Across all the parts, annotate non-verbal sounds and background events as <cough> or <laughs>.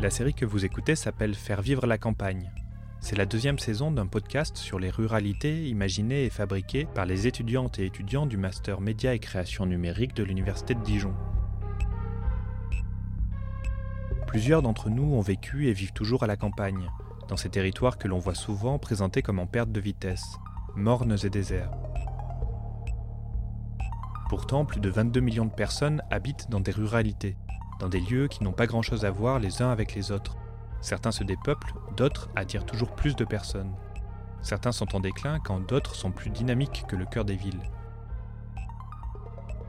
La série que vous écoutez s'appelle Faire vivre la campagne. C'est la deuxième saison d'un podcast sur les ruralités imaginées et fabriquées par les étudiantes et étudiants du Master Média et Création Numérique de l'Université de Dijon. Plusieurs d'entre nous ont vécu et vivent toujours à la campagne, dans ces territoires que l'on voit souvent présentés comme en perte de vitesse, mornes et déserts. Pourtant, plus de 22 millions de personnes habitent dans des ruralités, dans des lieux qui n'ont pas grand-chose à voir les uns avec les autres. Certains se dépeuplent, d'autres attirent toujours plus de personnes. Certains sont en déclin quand d'autres sont plus dynamiques que le cœur des villes.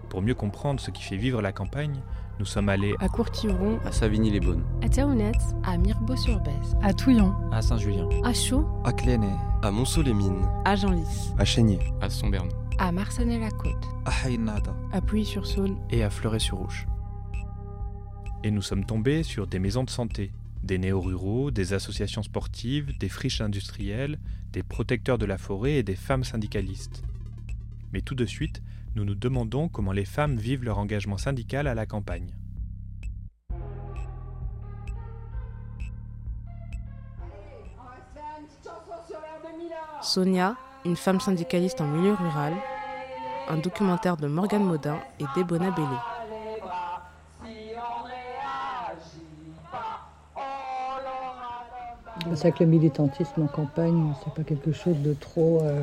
Pour mieux comprendre ce qui fait vivre la campagne, nous sommes allés à Courtivron, à Savigny-les-Beaunes, à Théounette, à Mirbeau-sur-Bèze, à Touillon, à Saint-Julien, à Chaux, à Clénet, à Monceau-les-Mines, à Genlis, à Chénier, à Somberne, à Marcenay-la-Côte, à Haïnada, à Puy-sur-Saône et à Fleuret-sur-Rouge et nous sommes tombés sur des maisons de santé, des néo-ruraux, des associations sportives, des friches industrielles, des protecteurs de la forêt et des femmes syndicalistes. Mais tout de suite, nous nous demandons comment les femmes vivent leur engagement syndical à la campagne. Sonia, une femme syndicaliste en milieu rural, un documentaire de Morgane Maudin et d'Ebona Bellé. C'est vrai que le militantisme en campagne, c'est pas quelque chose de trop, euh,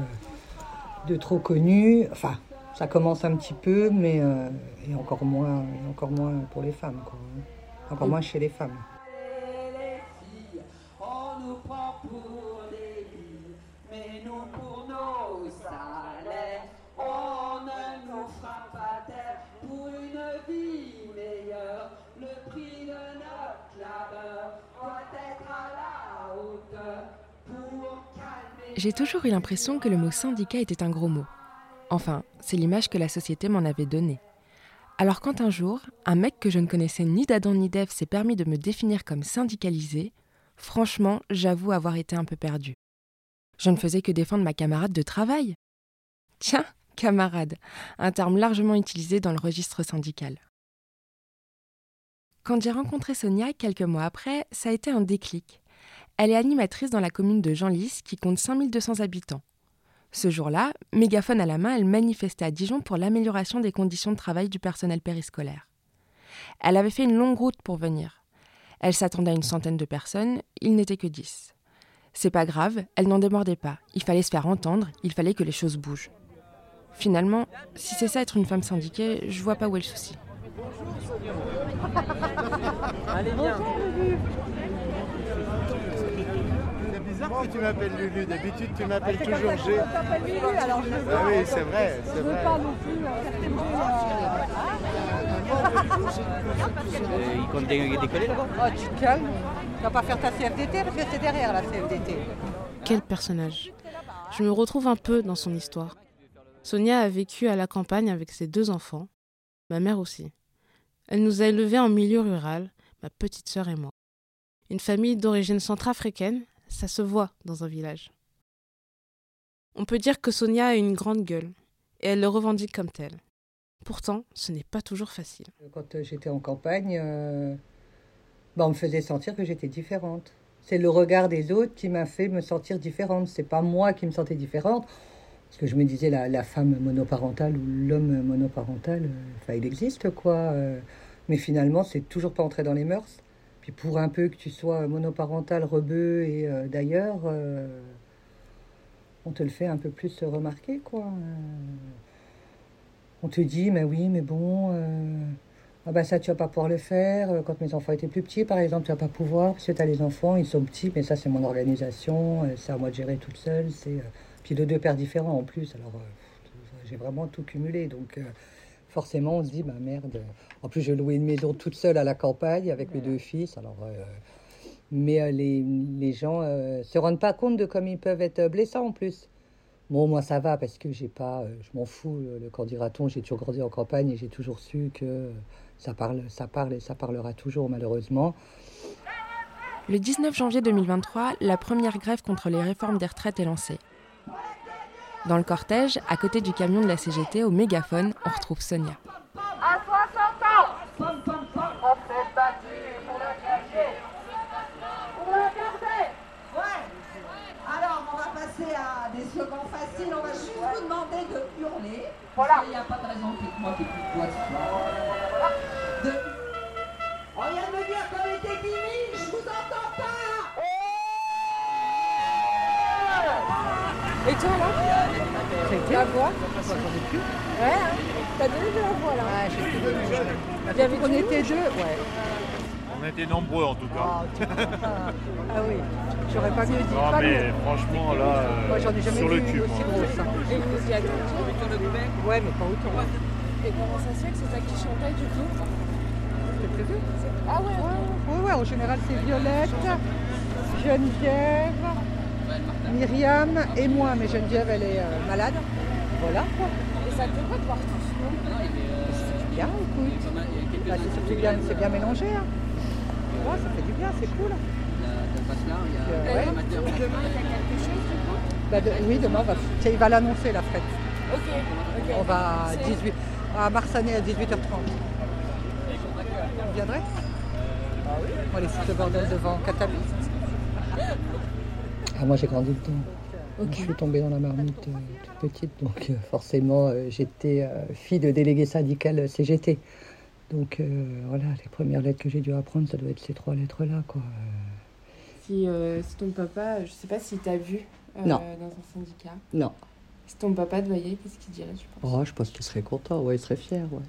de trop connu. Enfin, ça commence un petit peu, mais euh, et encore moins, encore moins pour les femmes, quoi. Encore moins chez les femmes. J'ai toujours eu l'impression que le mot syndicat était un gros mot. Enfin, c'est l'image que la société m'en avait donnée. Alors quand un jour, un mec que je ne connaissais ni d'Adam ni d'Ève s'est permis de me définir comme syndicalisé, franchement, j'avoue avoir été un peu perdu. Je ne faisais que défendre ma camarade de travail. Tiens, camarade, un terme largement utilisé dans le registre syndical. Quand j'ai rencontré Sonia quelques mois après, ça a été un déclic. Elle est animatrice dans la commune de Genlis qui compte 5200 habitants. Ce jour-là, mégaphone à la main, elle manifestait à Dijon pour l'amélioration des conditions de travail du personnel périscolaire. Elle avait fait une longue route pour venir. Elle s'attendait à une centaine de personnes, il n'était que dix. C'est pas grave, elle n'en démordait pas. Il fallait se faire entendre, il fallait que les choses bougent. Finalement, si c'est ça être une femme syndiquée, je vois pas où est le souci. Allez, viens bizarre que tu m'appelles Lulu. D'habitude, tu m'appelles toujours G. Lulu, alors je ah oui, c'est vrai, c'est vrai. pas non plus. Il compte décoller là-bas Oh, tu te calmes. Tu vas pas faire ta CFDT parce que c'est derrière la CFDT. Quel personnage. Je me retrouve un peu dans son histoire. Sonia a vécu à la campagne avec ses deux enfants, ma mère aussi. Elle nous a élevés en milieu rural, ma petite sœur et moi. Une famille d'origine centrafricaine ça se voit dans un village. On peut dire que Sonia a une grande gueule, et elle le revendique comme telle. Pourtant, ce n'est pas toujours facile. Quand euh, j'étais en campagne, bah, on me faisait sentir que j'étais différente. C'est le regard des autres qui m'a fait me sentir différente. C'est pas moi qui me sentais différente. Parce que je me disais, la, femme monoparentale ou l'homme monoparental, euh, il existe, quoi. mais finalement, c'est toujours pas entré dans les mœurs. Puis pour un peu que tu sois monoparental, rebeu et euh, d'ailleurs, euh, on te le fait un peu plus remarquer, quoi. on te dit, mais oui, mais bon, euh, ah bah ça tu vas pas pouvoir le faire. Quand mes enfants étaient plus petits, par exemple, tu vas pas pouvoir, parce que tu as les enfants, ils sont petits, mais ça c'est mon organisation, c'est à moi de gérer toute seule. C'est, puis de deux pères différents en plus, alors j'ai vraiment tout cumulé, donc forcément, on se dit, bah merde. En plus, je louais une maison toute seule à la campagne avec mes deux fils. Alors, euh, mais euh, les, gens euh, se rendent pas compte de comme ils peuvent être blessants en plus. Bon, moi, ça va parce que j'ai pas, je m'en fous. Le quand dira-t-on, j'ai toujours grandi en campagne et j'ai toujours su que ça parle, ça parle et ça parlera toujours, malheureusement. Le 19 janvier 2023, la première grève contre les réformes des retraites est lancée. Dans le cortège, à côté du camion de la CGT, au mégaphone, on retrouve Sonia. À 60 ans, on s'est battu pour. Pour le clergé Ouais Alors, on va passer à des slogans faciles. On va juste vous demander de hurler. Voilà. Il n'y a pas de raison que moi qui plus de ce soir. Toi là La voix Ouais, hein. t'as donné de la voix là Ouais, j'ai tout donné. On était deux, ouais. On était nombreux en tout cas. <laughs> Ah oui, j'aurais pas mieux dit. Non pas mais mieux. franchement là, euh, Moi j'en ai jamais sur le vu cul. aussi grosse. hein. Et vous y attendiez Ouais, mais pas autant. Et comment ça se fait que c'est ça qui chantait du coup? C'était prévu? Ah ouais, Oui, ouais, en général c'est Violette, Geneviève, Myriam et moi. Mais Geneviève elle est euh, malade. Voilà quoi. Et ça te fait quoi de voir tout ce monde C'est bien, écoute. Bah, c'est surtout bien, c'est bien mélangé. Hein. Tu vois, ça fait du bien, c'est cool. Euh, ouais. Demain, il y a quelque chose Bah, de- oui, demain, on va, tiens, il va l'annoncer la fête. Ok, ok. On va à C'est- 18, à Marsanet à 18h30. Vous viendrez? On va aller foutre le bordel devant Cataly. Ah, moi j'ai grandi dedans. Je suis tombée dans la marmite euh, toute petite, donc euh, forcément euh, j'étais euh, fille de délégué syndical CGT. Donc euh, voilà, les premières lettres que j'ai dû apprendre, ça doit être ces trois lettres-là. quoi. Si, euh, si ton papa, je sais pas s'il t'a vu euh, Non. dans un syndicat. Non. Si ton papa te voyait, qu'est-ce qu'il dirait, tu penses? Oh, je pense qu'il serait content, ouais, il serait fier. Ouais.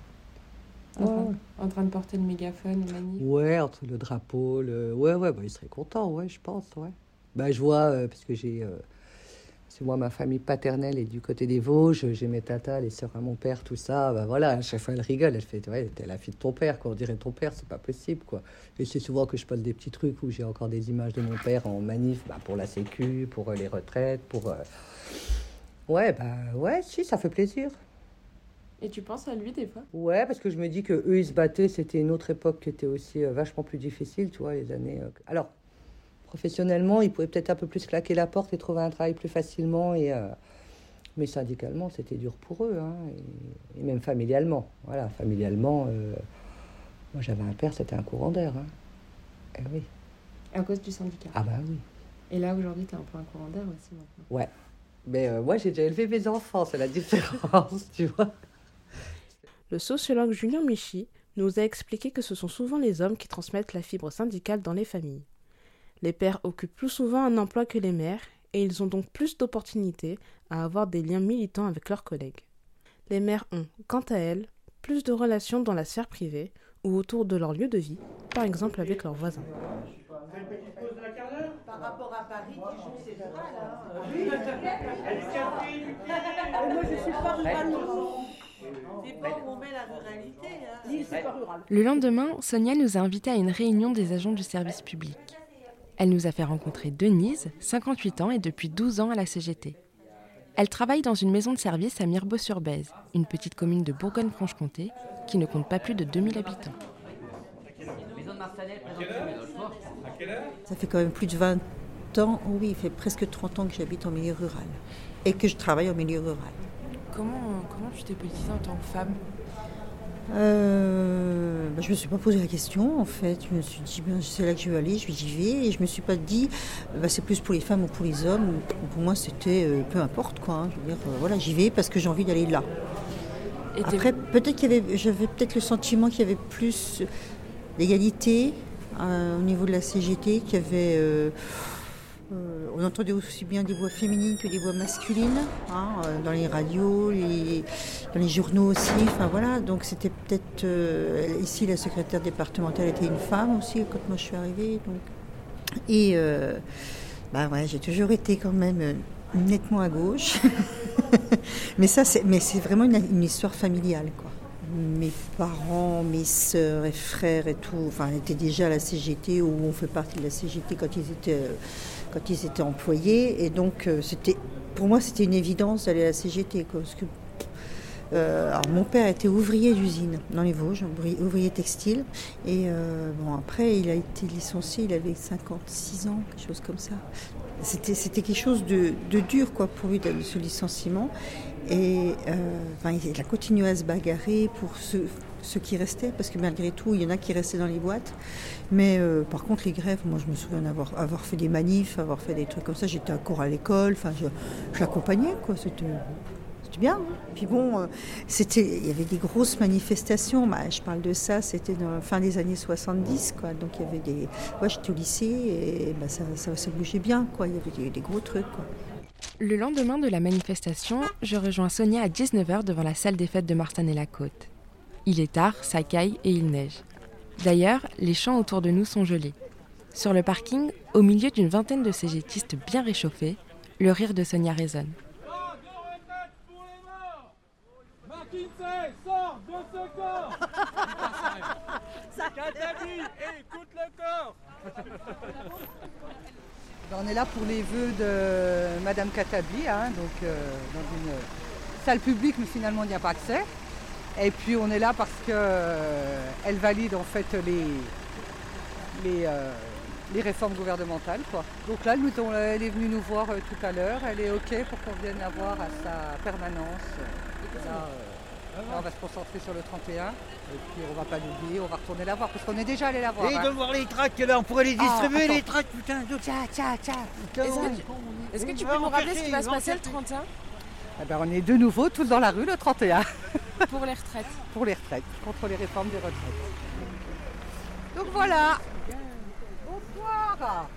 en, train, Ouais. en train de porter le mégaphone, le manif? Ouais, entre le drapeau, le... Ouais, ouais, bah, il serait content, ouais, je pense, ouais. Bah, je vois, euh, parce que j'ai... euh, C'est moi, ma famille paternelle est du côté des Vosges, j'ai mes tatas, les sœurs à mon père, tout ça, bah voilà, à chaque fois elle rigole, elle fait, ouais, t'es la fille de ton père, quoi, on dirait ton père, c'est pas possible, quoi. Et c'est souvent que je poste des petits trucs où j'ai encore des images de mon père en manif, bah, pour la sécu, pour euh, les retraites, pour... euh, Ouais, bah, ouais, si, ça fait plaisir. Et tu penses à lui des fois? Ouais, parce que je me dis que eux ils se battaient, c'était une autre époque qui était aussi euh, vachement plus difficile, tu vois, les années. euh, Alors, professionnellement, ils pouvaient peut-être un peu plus claquer la porte et trouver un travail plus facilement, et, euh, mais syndicalement, c'était dur pour eux, hein, et, et même familialement. Voilà, familialement, euh, moi j'avais un père, c'était un courant d'air. Hein. Eh oui. À cause du syndicat. Ah bah oui. Et là, aujourd'hui, t'es un peu un courant d'air aussi maintenant. Ouais. Mais euh, moi j'ai déjà élevé mes enfants, c'est la différence, <laughs> tu vois. Le sociologue Julien Michy nous a expliqué que ce sont souvent les hommes qui transmettent la fibre syndicale dans les familles. Les pères occupent plus souvent un emploi que les mères et ils ont donc plus d'opportunités à avoir des liens militants avec leurs collègues. Les mères ont, quant à elles, plus de relations dans la sphère privée ou autour de leur lieu de vie, par exemple avec leurs voisins. Par rapport à Paris, qui joue ses droits là. Moi je suis pas rurale C'est pas où on met la ruralité. Hein. Lille, c'est pas rural. Le lendemain, Sonia nous a invités à une réunion des agents du service public. Elle nous a fait rencontrer Denise, 58 ans et depuis 12 ans à la CGT. Elle travaille dans une maison de service à Mirbeau-sur-Bèze, une petite commune de Bourgogne-Franche-Comté qui ne compte pas plus de 2000 habitants. Ça fait quand même plus de 20 ans, oh oui, il fait presque 30 ans que j'habite en milieu rural et que je travaille en milieu rural. Comment, comment tu t'es positionnée en tant que femme? Euh, bah, je me suis pas posé la question en fait. Je me suis dit, ben, c'est là que je veux aller, je- j'y vais. Et je me suis pas dit, bah, c'est plus pour les femmes ou pour les hommes. Pour moi, c'était euh, peu importe quoi. hein. Je veux dire, euh, voilà, j'y vais parce que j'ai envie d'aller là. Et Après, peut-être qu'il y avait, j'avais peut-être le sentiment qu'il y avait plus d'égalité au niveau de la CGT, qu'il y avait. On entendait aussi bien des voix féminines que des voix masculines, hein, euh, dans les radios, dans les journaux aussi. Enfin voilà, donc c'était peut-être euh, ici la secrétaire départementale était une femme aussi quand moi je suis arrivée. Donc. Et euh, bah j'ai toujours été quand même nettement à gauche. <laughs> mais ça, c'est, mais c'est vraiment une, histoire familiale, quoi. Mes parents, mes sœurs et frères et tout, enfin, étaient déjà à la CGT ou on fait partie de la CGT quand ils étaient, quand ils étaient employés. Et donc, euh, c'était, pour moi, c'était une évidence d'aller à la CGT, parce que euh, alors, mon père était ouvrier d'usine dans les Vosges, ouvrier, textile. Et euh, bon, après, il a été licencié, il avait 56 ans, quelque chose comme ça. C'était, c'était quelque chose de, de dur quoi, pour lui, ce licenciement. Et enfin, il a continué à se bagarrer pour ceux, ceux qui restaient, parce que malgré tout, il y en a qui restaient dans les boîtes. Mais euh, par contre, les grèves, moi, je me souviens d'avoir avoir fait des manifs, avoir fait des trucs comme ça. J'étais cours à l'école, enfin, je, l'accompagnais, quoi. C'était, bien. Hein. Puis bon, euh, c'était, il y avait des grosses manifestations. Bah, je parle de ça, c'était dans la fin des années 70. Quoi. Donc il y avait des. Moi, j'étais au lycée et bah, ça, ça, bougeait bien. Quoi. Il y avait des, gros trucs. Quoi. Le lendemain de la manifestation, je rejoins Sonia à 19h devant la salle des fêtes de Marsanne-et-la-Côte. Il est tard, ça caille et il neige. D'ailleurs, les champs autour de nous sont gelés. Sur le parking, au milieu d'une vingtaine de cégétistes bien réchauffés, le rire de Sonia résonne. On est là pour les vœux de Madame Katabli, hein, donc euh, dans une salle publique, mais finalement il n'y a pas accès. Et puis on est là parce qu'elle euh, valide en fait les, les, euh, les réformes gouvernementales. Quoi. Donc là, elle est venue nous voir euh, tout à l'heure. Elle est OK pour qu'on vienne la voir à sa permanence. Là, on va se concentrer sur le 31. Et puis on va pas l'oublier, on va retourner la voir parce qu'on est déjà allé la voir. Et hein. de voir les tracts là, on pourrait les ah, distribuer les tracts, putain. Tiens, tiens, tiens. Est-ce que tu, peux nous rappeler ce qui va se passer le 31 eh ben, On est de nouveau tous dans la rue le 31. Pour les retraites. Pour les retraites, contre les réformes des retraites. Donc voilà. Bonsoir.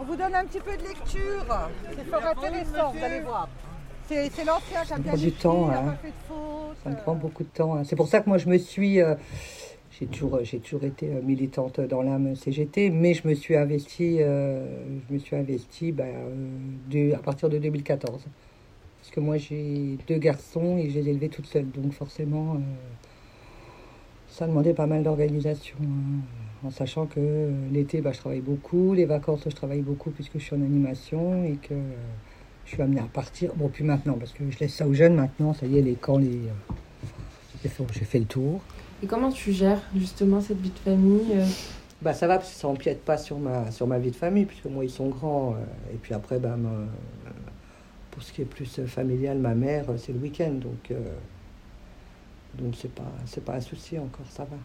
On vous donne un petit peu de lecture. C'est fort intéressant, vous allez voir. C'est l'ancien prend du temps. Hein. Ça me prend beaucoup de temps. Hein. C'est pour ça que moi je me suis. Euh, j'ai toujours, j'ai toujours été euh, militante dans l'âme CGT, mais je me suis investie, euh, je me suis investie bah, à partir de 2014 que moi j'ai deux garçons et je les ai élevés toutes seules. Donc forcément, euh, ça demandait pas mal d'organisation. Hein. en sachant que euh, l'été, bah, je travaille beaucoup, les vacances, je travaille beaucoup puisque je suis en animation et que euh, je suis amenée à partir. Bon, puis maintenant, parce que je laisse ça aux jeunes maintenant, ça y est, les camps, les... j'ai fait, le tour. Et comment tu gères justement cette vie de famille bah ça va parce que ça empiète pas sur ma sur ma vie de famille puisque moi ils sont grands et puis après bah pour ce qui est plus euh, familial, ma mère, euh, c'est le week-end, donc euh, donc c'est pas c'est pas un souci encore, ça va.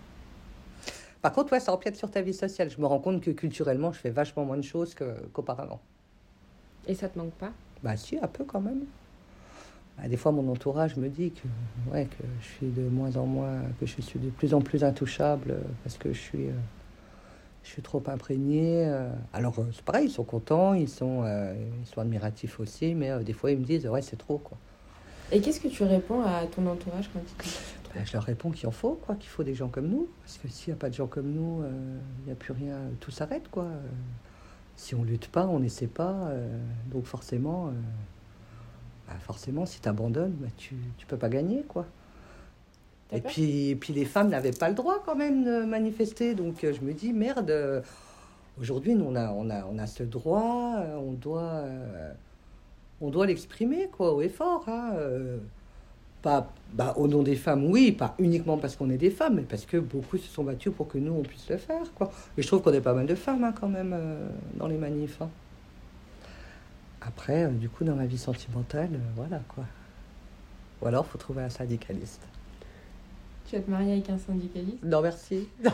Par contre, ouais, ça empiète sur ta vie sociale. Je me rends compte que culturellement, je fais vachement moins de choses qu'auparavant. Et ça te manque pas? Bah si, un peu quand même. Bah, des fois, mon entourage me dit que, ouais, que je suis de moins en moins, que je suis de plus en plus intouchable parce que je suis je suis trop imprégné. Euh. Alors, euh, c'est pareil, ils sont contents, ils sont, euh, ils sont admiratifs aussi, mais des fois, ils me disent, ouais, c'est trop, quoi. Et qu'est-ce que tu réponds à ton entourage quand ils disent ben, Je leur réponds qu'il en faut, quoi, qu'il faut des gens comme nous. Parce que s'il n'y a pas de gens comme nous, il n'y a plus rien, tout s'arrête, quoi. Si on lutte pas, on n'essaie pas, donc forcément, bah, forcément, si tu abandonnes, tu ne peux pas gagner, quoi. Et puis, puis les femmes n'avaient pas le droit quand même de manifester. Donc euh, je me dis, merde, euh, aujourd'hui, on a, on, a, on a ce droit, euh, on doit, on doit l'exprimer, quoi, au effort. Hein, pas, bah, au nom des femmes, oui, pas uniquement parce qu'on est des femmes, mais parce que beaucoup se sont battus pour que nous, on puisse le faire. Quoi. Et je trouve qu'on est pas mal de femmes hein, quand même dans les manifs. Hein. Après, du coup, dans ma vie sentimentale, voilà quoi. Ou alors, faut trouver un syndicaliste. Tu vas te marier avec un syndicaliste Non, merci. <laughs>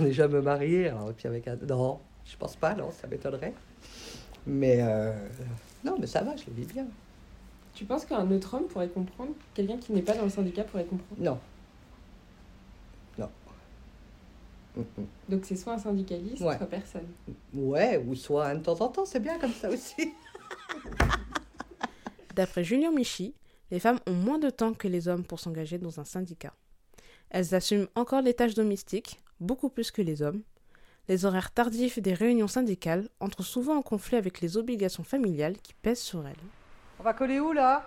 On n'est jamais marié. Alors, puis avec un... Non, je pense pas, non, ça m'étonnerait. Mais euh, non, mais ça va, je le vis bien. Tu penses qu'un autre homme pourrait comprendre Quelqu'un qui n'est pas dans le syndicat pourrait comprendre Non. Non. Donc c'est soit un syndicaliste, soit personne. Ouais, ou soit de temps en temps, c'est bien comme ça aussi. D'après Julien Michi, les femmes ont moins de temps que les hommes pour s'engager dans un syndicat. Elles assument encore les tâches domestiques, beaucoup plus que les hommes. Les horaires tardifs des réunions syndicales entrent souvent en conflit avec les obligations familiales qui pèsent sur elles. On va coller où là?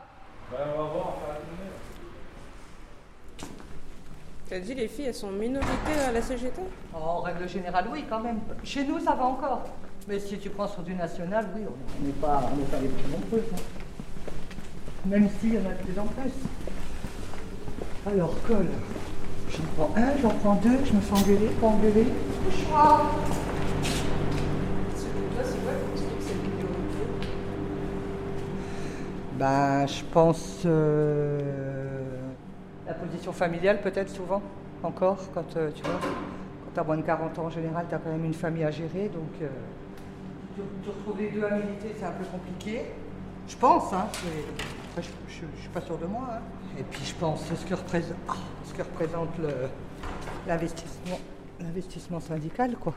Ben, On va voir, Tu as dit les filles, elles sont minorité à la CGT oh, En règle générale, oui, quand même. Chez nous, ça va encore. Mais si tu prends sur du national, oui, on n'est pas, pas les plus nombreux. Hein même s'il y en a de plus en plus. Alors, colle. J'en prends un, j'en prends deux, je me fais engueuler, pas engueuler. Choix. Ben, je pense euh, la position familiale peut-être souvent, encore, quand euh, tu vois, quand as moins de 40 ans en général, tu as quand même une famille à gérer, donc euh, tu, retrouver deux à militer, c'est un peu compliqué. Je pense, hein. Je ne suis pas sûr de moi. Hein. Et puis je pense ce que représente, ah, ce que représente l'investissement, l'investissement syndical, quoi.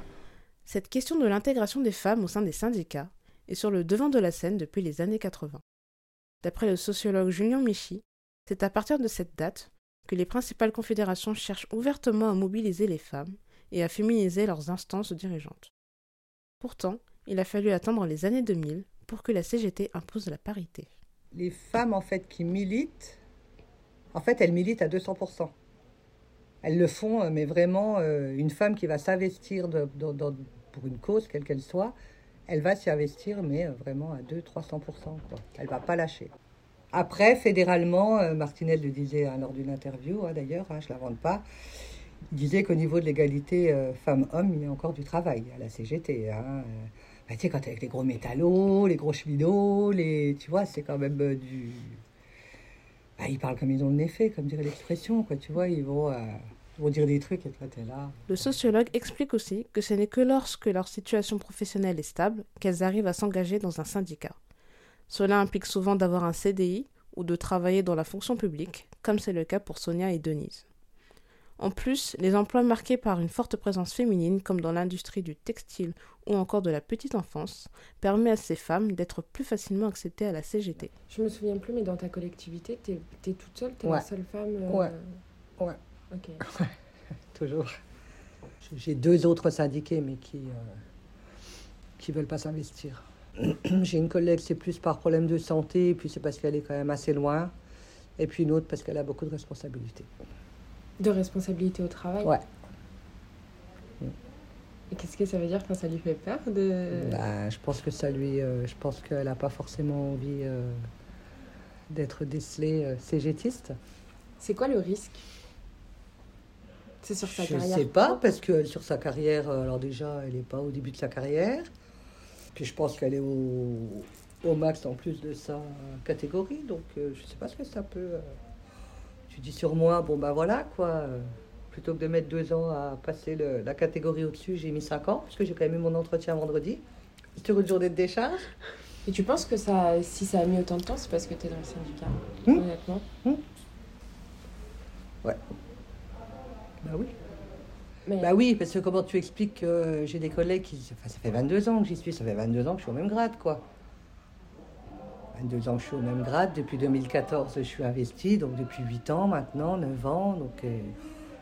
Cette question de l'intégration des femmes au sein des syndicats est sur le devant de la scène depuis les années 80. D'après le sociologue Julien Michy, c'est à partir de cette date que les principales confédérations cherchent ouvertement à mobiliser les femmes et à féminiser leurs instances dirigeantes. Pourtant, il a fallu attendre les années 2000 pour que la CGT impose la parité. Les femmes en fait qui militent, en fait elles militent à 200%. Elles le font, euh, mais vraiment, euh, une femme qui va s'investir pour une cause, quelle qu'elle soit, elle va s'y investir, mais euh, vraiment à 200-300%. Elle va pas lâcher. Après, fédéralement, Martinez le disait hein, lors d'une interview, hein, d'ailleurs, hein, je ne l'invente pas, il disait qu'au niveau de l'égalité femmes-hommes, il y a encore du travail à la CGT. Bah, tu sais, quand avec les gros métallos, les gros cheminots, les, tu vois, c'est quand même euh, du... Bah, ils parlent comme ils ont le nez fait, comme dirait l'expression, quoi, tu vois, ils vont... vont dire des trucs et toi t'es là. Le sociologue explique aussi que ce n'est que lorsque leur situation professionnelle est stable qu'elles arrivent à s'engager dans un syndicat. Cela implique souvent d'avoir un CDI ou de travailler dans la fonction publique, comme c'est le cas pour Sonia et Denise. En plus, les emplois marqués par une forte présence féminine, comme dans l'industrie du textile ou encore de la petite enfance, permet à ces femmes d'être plus facilement acceptées à la CGT. Je me souviens plus, mais dans ta collectivité, tu es, toute seule, tu es la seule femme euh, Ouais. Ouais. Ok. <laughs> Toujours. J'ai deux autres syndiqués, mais qui ne euh, qui veulent pas s'investir. <clears throat> J'ai une collègue, c'est plus par problème de santé, et puis c'est parce qu'elle est quand même assez loin. Et puis une autre parce qu'elle a beaucoup de responsabilités. De responsabilités au travail Ouais. Et qu'est-ce que ça veut dire quand ça lui fait peur de... Bah, je pense que ça lui... Euh, je pense qu'elle n'a pas forcément envie euh, d'être décelée euh, cégétiste. C'est quoi le risque? C'est sur sa carrière Je ne sais pas, parce que sur sa carrière, alors déjà, elle n'est pas au début de sa carrière. Puis je pense qu'elle est au, au, max en plus de sa catégorie. Donc euh, je ne sais pas ce que ça peut. Euh, tu dis sur moi, bon ben voilà quoi. plutôt que de mettre deux ans à passer le, la catégorie au-dessus, j'ai mis cinq ans, parce que j'ai quand même eu mon entretien vendredi, sur une journée de décharge. Et tu penses que ça, si ça a mis autant de temps, c'est parce que tu es dans le syndicat, hum honnêtement? Hum Ouais. Bah oui. Bah oui, parce que comment tu expliques que j'ai des collègues qui. Enfin, ça fait 22 ans que j'y suis, ça fait 22 ans que je suis au même grade, quoi. 22 ans je suis au même grade, depuis 2014 je suis investie, donc depuis 8 ans maintenant, 9 ans, donc euh,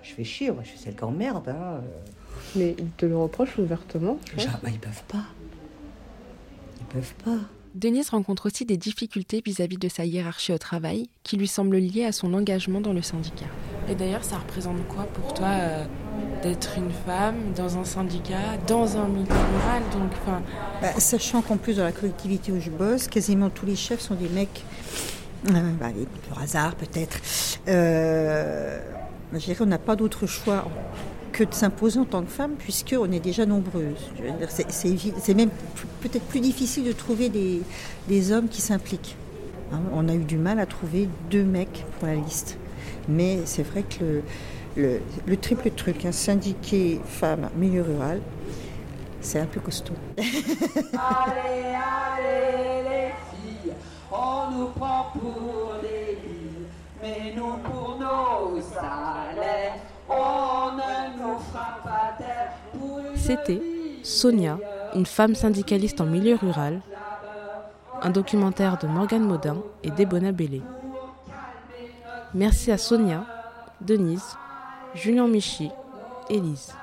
je fais chier, moi je suis celle qui emmerde. Hein. Mais ils te le reprochent ouvertement bah, Ils peuvent pas. Ils peuvent pas. Denise rencontre aussi des difficultés vis-à-vis de sa hiérarchie au travail, qui lui semble liée à son engagement dans le syndicat. Et d'ailleurs, ça représente quoi pour toi euh, d'être une femme dans un syndicat, dans un milieu rural donc, bah, Sachant qu'en plus, dans la collectivité où je bosse, quasiment tous les chefs sont des mecs. Euh, bah, par hasard, peut-être. Euh, je dirais qu'on n'a pas d'autre choix que de s'imposer en tant que femme, puisqu'on est déjà nombreuses. C'est même peut-être plus difficile de trouver des, hommes qui s'impliquent. Hein, on a eu du mal à trouver deux mecs pour la liste. Mais c'est vrai que le, le, triple truc, un syndiqué femme milieu rural, c'est un peu costaud. C'était Sonia, une femme syndicaliste en milieu rural, un documentaire de Morgane Maudin et d'Ebona Bellé. Merci à Sonia, Denise, Julien Michy, Élise.